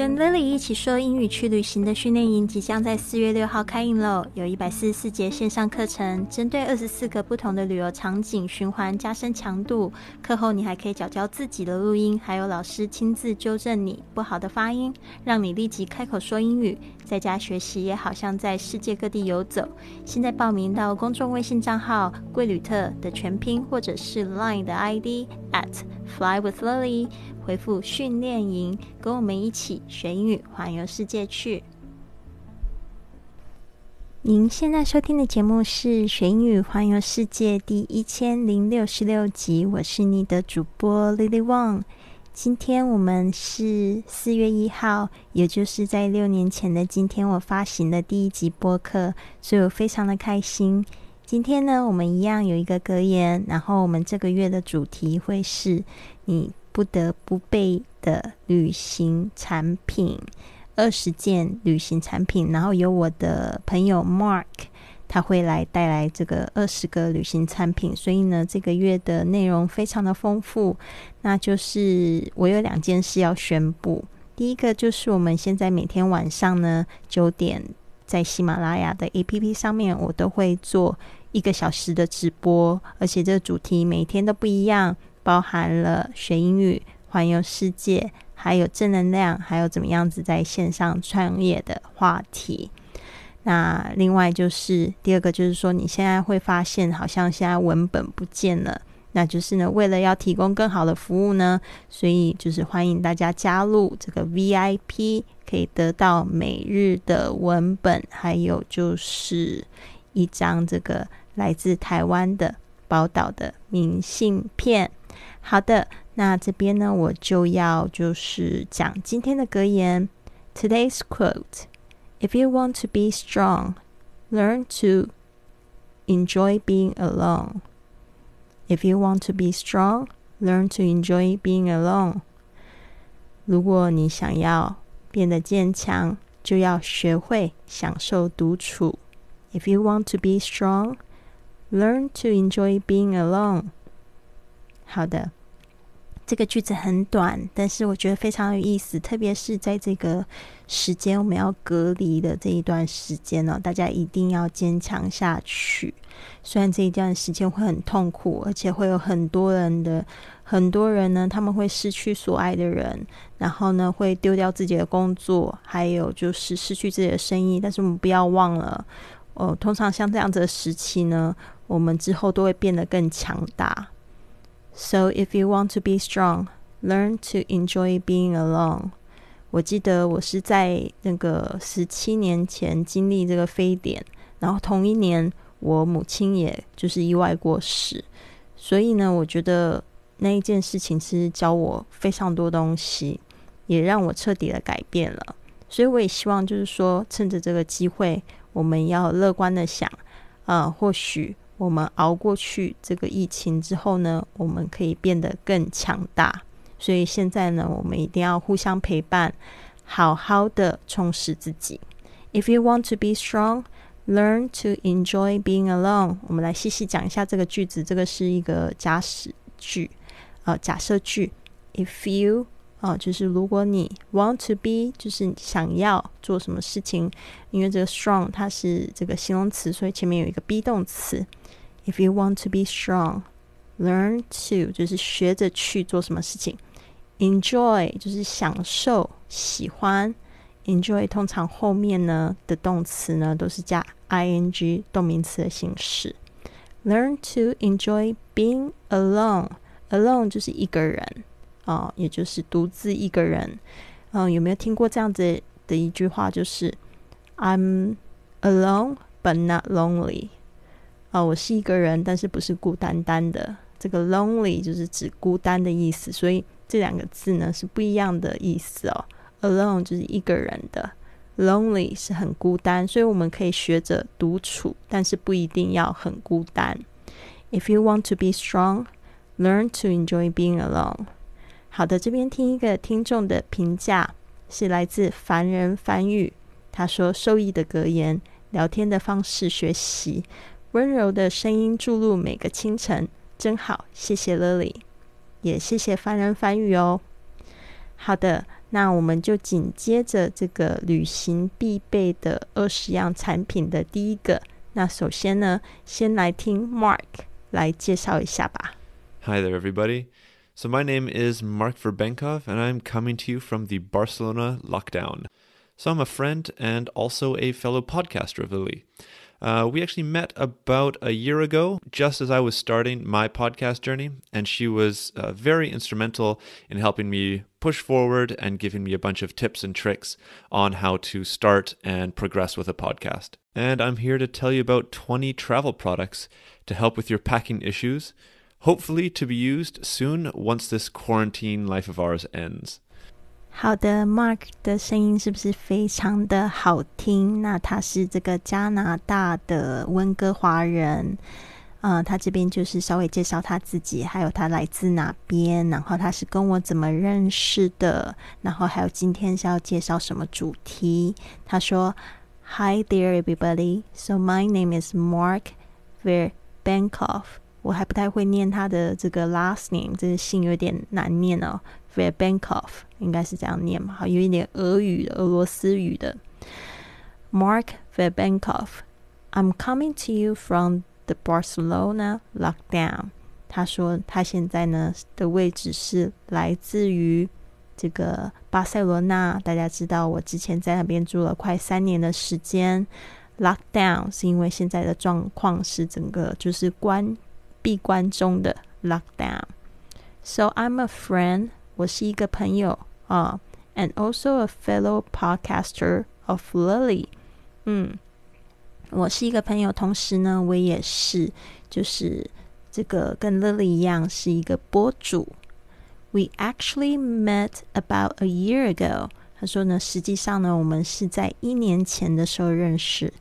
跟 Lily 一起说英语去旅行的训练营即将在四月六号开营喽！有一百四十四节线上课程，针对二十四个不同的旅游场景循环加深强度。课后你还可以找教自己的录音，还有老师亲自纠正你不好的发音，让你立即开口说英语。在家学习也好像在世界各地游走。现在报名到公众微信账号“贵旅特”的全拼，或者是 Line 的 ID at Fly with Lily。回复训练营，跟我们一起学英语，环游世界去。您现在收听的节目是《学英语环游世界》第一千零六十六集，我是你的主播 Lily Wang。今天我们是四月一号，也就是在六年前的今天，我发行的第一集播客，所以我非常的开心。今天呢，我们一样有一个格言，然后我们这个月的主题会是你。不得不备的旅行产品，二十件旅行产品，然后有我的朋友 Mark，他会来带来这个二十个旅行产品，所以呢，这个月的内容非常的丰富。那就是我有两件事要宣布，第一个就是我们现在每天晚上呢九点在喜马拉雅的 APP 上面，我都会做一个小时的直播，而且这个主题每天都不一样。包含了学英语、环游世界，还有正能量，还有怎么样子在线上创业的话题。那另外就是第二个，就是说你现在会发现，好像现在文本不见了。那就是呢，为了要提供更好的服务呢，所以就是欢迎大家加入这个 VIP，可以得到每日的文本，还有就是一张这个来自台湾的宝岛的明信片。好的，那这边呢，我就要就是讲今天的格言。Today's quote: If you want to be strong, learn to enjoy being alone. If you want to be strong, learn to enjoy being alone. 如果你想要变得坚强，就要学会享受独处。If you want to be strong, learn to enjoy being alone. 好的， 这个句子很短，但是我觉得非常有意思，特别是在这个时间我们要隔离的这一段时间呢，大家一定要坚强下去。虽然这一段时间会很痛苦，而且会有很多人的很多人呢，他们会失去所爱的人，然后呢会丢掉自己的工作，还有就是失去自己的生意。但是我们不要忘了，哦，通常像这样子的时期呢，我们之后都会变得更强大。So if you want to be strong, learn to enjoy being alone. 我记得我是在那个十七年前经历这个非典，然后同一年我母亲也就是意外过世，所以呢，我觉得那一件事情是教我非常多东西，也让我彻底的改变了。所以我也希望就是说，趁着这个机会，我们要乐观的想，啊，或许。我们熬过去这个疫情之后呢，我们可以变得更强大。所以现在呢，我们一定要互相陪伴，好好的充实自己。If you want to be strong, learn to enjoy being alone。我们来细细讲一下这个句子。这个是一个假使句，呃，假设句。If you 啊，就是如果你 want to be，就是想要做什么事情，因为这个 strong 它是这个形容词，所以前面有一个 be 动词。If you want to be strong, learn to 就是学着去做什么事情。Enjoy 就是享受、喜欢。Enjoy 通常后面呢的动词呢都是加 ing 动名词的形式。Learn to enjoy being alone. Alone 就是一个人啊，也就是独自一个人。嗯，有没有听过这样子的一句话？就是 I'm alone but not lonely。啊，我是一个人，但是不是孤单单的。这个 lonely 就是指孤单的意思，所以这两个字呢是不一样的意思哦。alone 就是一个人的，lonely 是很孤单，所以我们可以学着独处，但是不一定要很孤单。If you want to be strong, learn to enjoy being alone。好的，这边听一个听众的评价，是来自凡人翻译。他说：“受益的格言，聊天的方式学习。”温柔的声音注入每个清晨，真好。谢谢 Lily，也谢谢凡人翻译哦。好的，那我们就紧接着这个旅行必备的二十样产品的第一个。那首先呢，先来听 Mark 来介绍一下吧。Hi there, everybody. So my name is Mark Verbenkov, and I'm coming to you from the Barcelona lockdown. So I'm a friend and also a fellow podcaster of Lily. Uh, we actually met about a year ago, just as I was starting my podcast journey, and she was uh, very instrumental in helping me push forward and giving me a bunch of tips and tricks on how to start and progress with a podcast. And I'm here to tell you about 20 travel products to help with your packing issues, hopefully to be used soon once this quarantine life of ours ends. 好的，Mark 的声音是不是非常的好听？那他是这个加拿大的温哥华人，呃，他这边就是稍微介绍他自己，还有他来自哪边，然后他是跟我怎么认识的，然后还有今天是要介绍什么主题。他说：“Hi there, everybody. So my name is Mark Verbenkov。 我还不太会念他的这个 last name，这个姓有点难念哦。” v e r b a n k o v 应该是这样念嘛，好，有一点俄语的、俄罗斯语的。Mark v e r b a n k o v I'm coming to you from the Barcelona lockdown。他说他现在呢的位置是来自于这个巴塞罗那。大家知道我之前在那边住了快三年的时间。Lockdown 是因为现在的状况是整个就是关闭关中的 lockdown。So I'm a friend 我是一个朋友啊，and also a fellow podcaster of Lily。嗯，我是一个朋友，同时呢，我也是就是这个跟 Lily 一样是一个播主。We actually met about a year ago。他说呢，实际上呢，我们是在一年前的时候认识。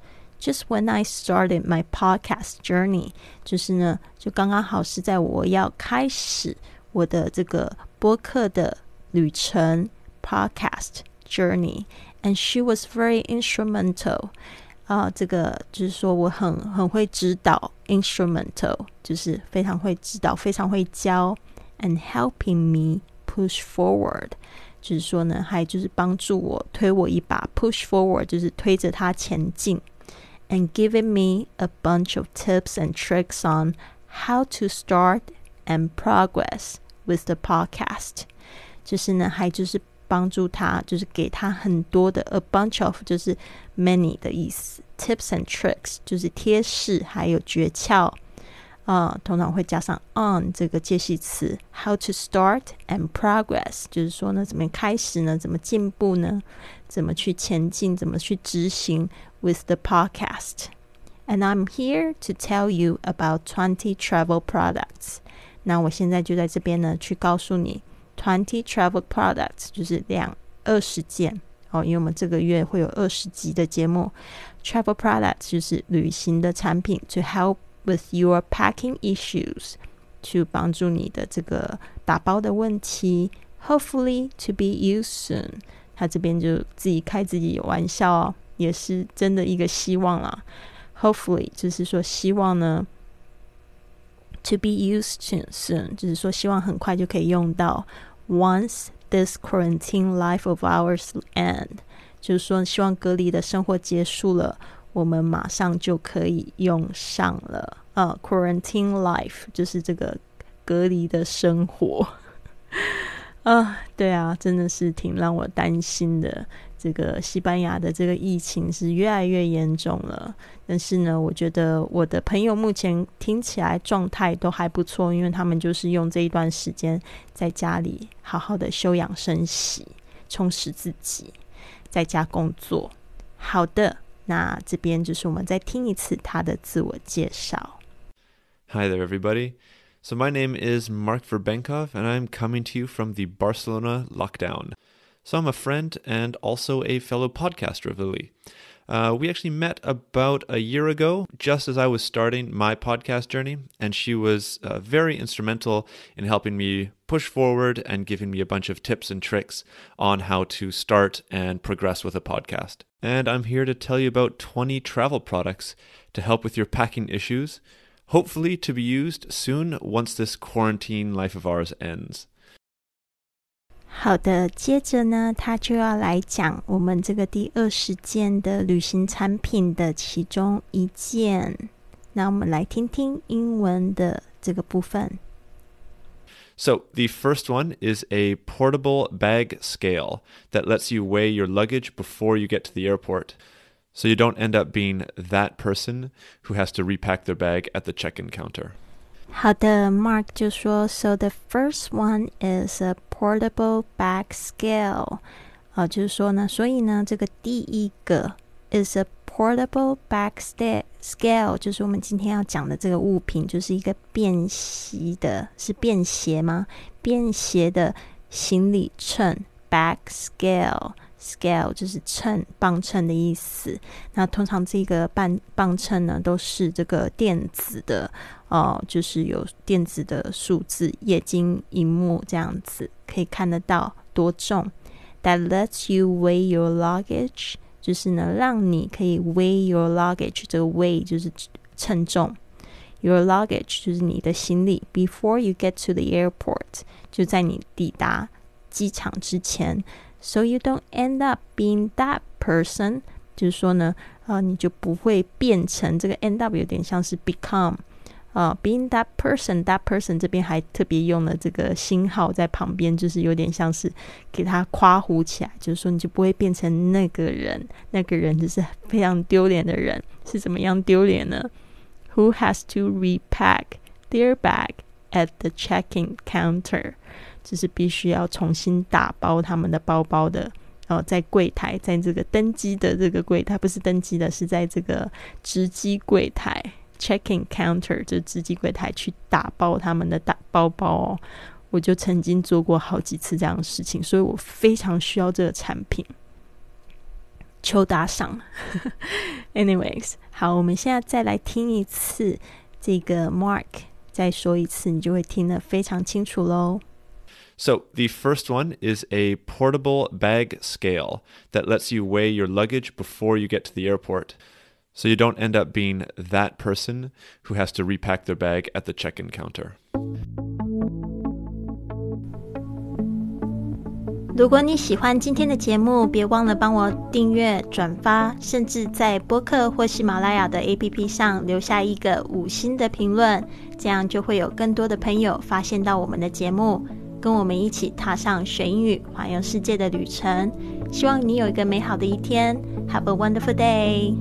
Just when I started my podcast journey，就是呢，就刚刚好是在我要开始我的这个播客的旅程 （podcast journey），and she was very instrumental。啊，这个就是说我很很会指导，instrumental 就是非常会指导，非常会教，and helping me push forward，就是说呢，还就是帮助我推我一把，push forward 就是推着它前进 ，and giving me a bunch of tips and tricks on how to start and progress with the podcast，就是呢，还就是帮助他，就是给他很多的 a bunch of，就是 many 的意思，tips and tricks 就是贴士，还有诀窍， 啊，通常会加上 on 这个介系词，how to start and progress，就是说呢，怎么开始呢？怎么进步呢？怎么去前进？怎么去执行 with the podcast。And I'm here to tell you about 20 travel products. 那我现在就在这边呢，去告诉你，twenty travel products 就是两二十件哦，因为我们这个月会有二十集的节目，travel products 就是旅行的产品，to help with your packing issues，去帮助你的这个打包的问题，hopefully to be used soon。他这边就自己开自己玩笑哦，也是真的一个希望啦。Hopefully 就是说希望呢。to be used soon，就是说希望很快就可以用到。Once this quarantine life of ours end，就是说希望隔离的生活结束了， 我们马上就可以用上了。呃，quarantine life 就是这个隔离的生活。啊，对啊，真的是挺让我担心的。这个西班牙的这个疫情是越来越严重了，但是呢，我觉得我的朋友目前听起来状态都还不错，因为他们就是用这一段时间在家里好好的休养生息，充实自己，在家工作。好的，那这边就是我们再听一次他的自我介绍。Hi there, everybody. So my name is Mark Verbenkov, and I'm coming to you from the Barcelona lockdown. So I'm a friend and also a fellow podcaster of Lily. Uh, we actually met about a year ago, just as I was starting my podcast journey, and she was uh, very instrumental in helping me push forward and giving me a bunch of tips and tricks on how to start and progress with a podcast. And I'm here to tell you about 20 travel products to help with your packing issues, hopefully to be used soon once this quarantine life of ours ends. 好的，接着呢，他就要来讲我们这个第二十件的旅行产品的其中一件。那我们来听听英文的这个部分。So, the first one is a portable bag scale that lets you weigh your luggage before you get to the airport. So you don't end up being that person who has to repack their bag at the check in counter. 好的，Mark 就说，So the first one is a portable back scale，啊，就是说呢，所以呢，这个第一个 is a portable bag scale，就是我们今天要讲的这个物品，就是一个便携的，是便携吗？便携的行李秤 back scale。Scale 就是秤、磅秤的意思。那通常这个磅磅秤呢，都是这个电子的哦，就是有电子的数字、液晶荧幕这样子，可以看得到多重。That lets you weigh your luggage，就是呢，让你可以 weigh your luggage。这个 weigh 就是称重，your luggage 就是你的行李。Before you get to the airport，就在你抵达机场之前。So you don't end up being that person，就是说呢，呃，你就不会变成这个 end up 有点像是 become，啊，being that person，that person 这边还特别用了这个星号在旁边，就是有点像是给他夸胡起来，就是说你就不会变成那个人，那个人就是非常丢脸的人，是怎么样丢脸呢？Who has to repack their bag at the check-in counter？就是必须要重新打包他们的包包的，哦，在柜台，在这个登机的这个柜台，不是登机的，是在这个值机柜台 （checking counter） 就值机柜台去打包他们的大包包哦。我就曾经做过好几次这样的事情，所以我非常需要这个产品。求打赏。Anyways，好，我们现在再来听一次这个 Mark 再说一次，你就会听得非常清楚喽。So, the first one is a portable bag scale that lets you weigh your luggage before you get to the airport. So, you don't end up being that person who has to repack their bag at the check in counter. 如果你喜欢今天的节目，别忘了帮我订阅、转发，甚至在播客或喜马拉雅的 APP 上留下一个五星的评论，这样就会有更多的朋友发现到我们的节目。跟我们一起踏上学英语环游世界的旅程。希望你有一个美好的一天。Have a wonderful day.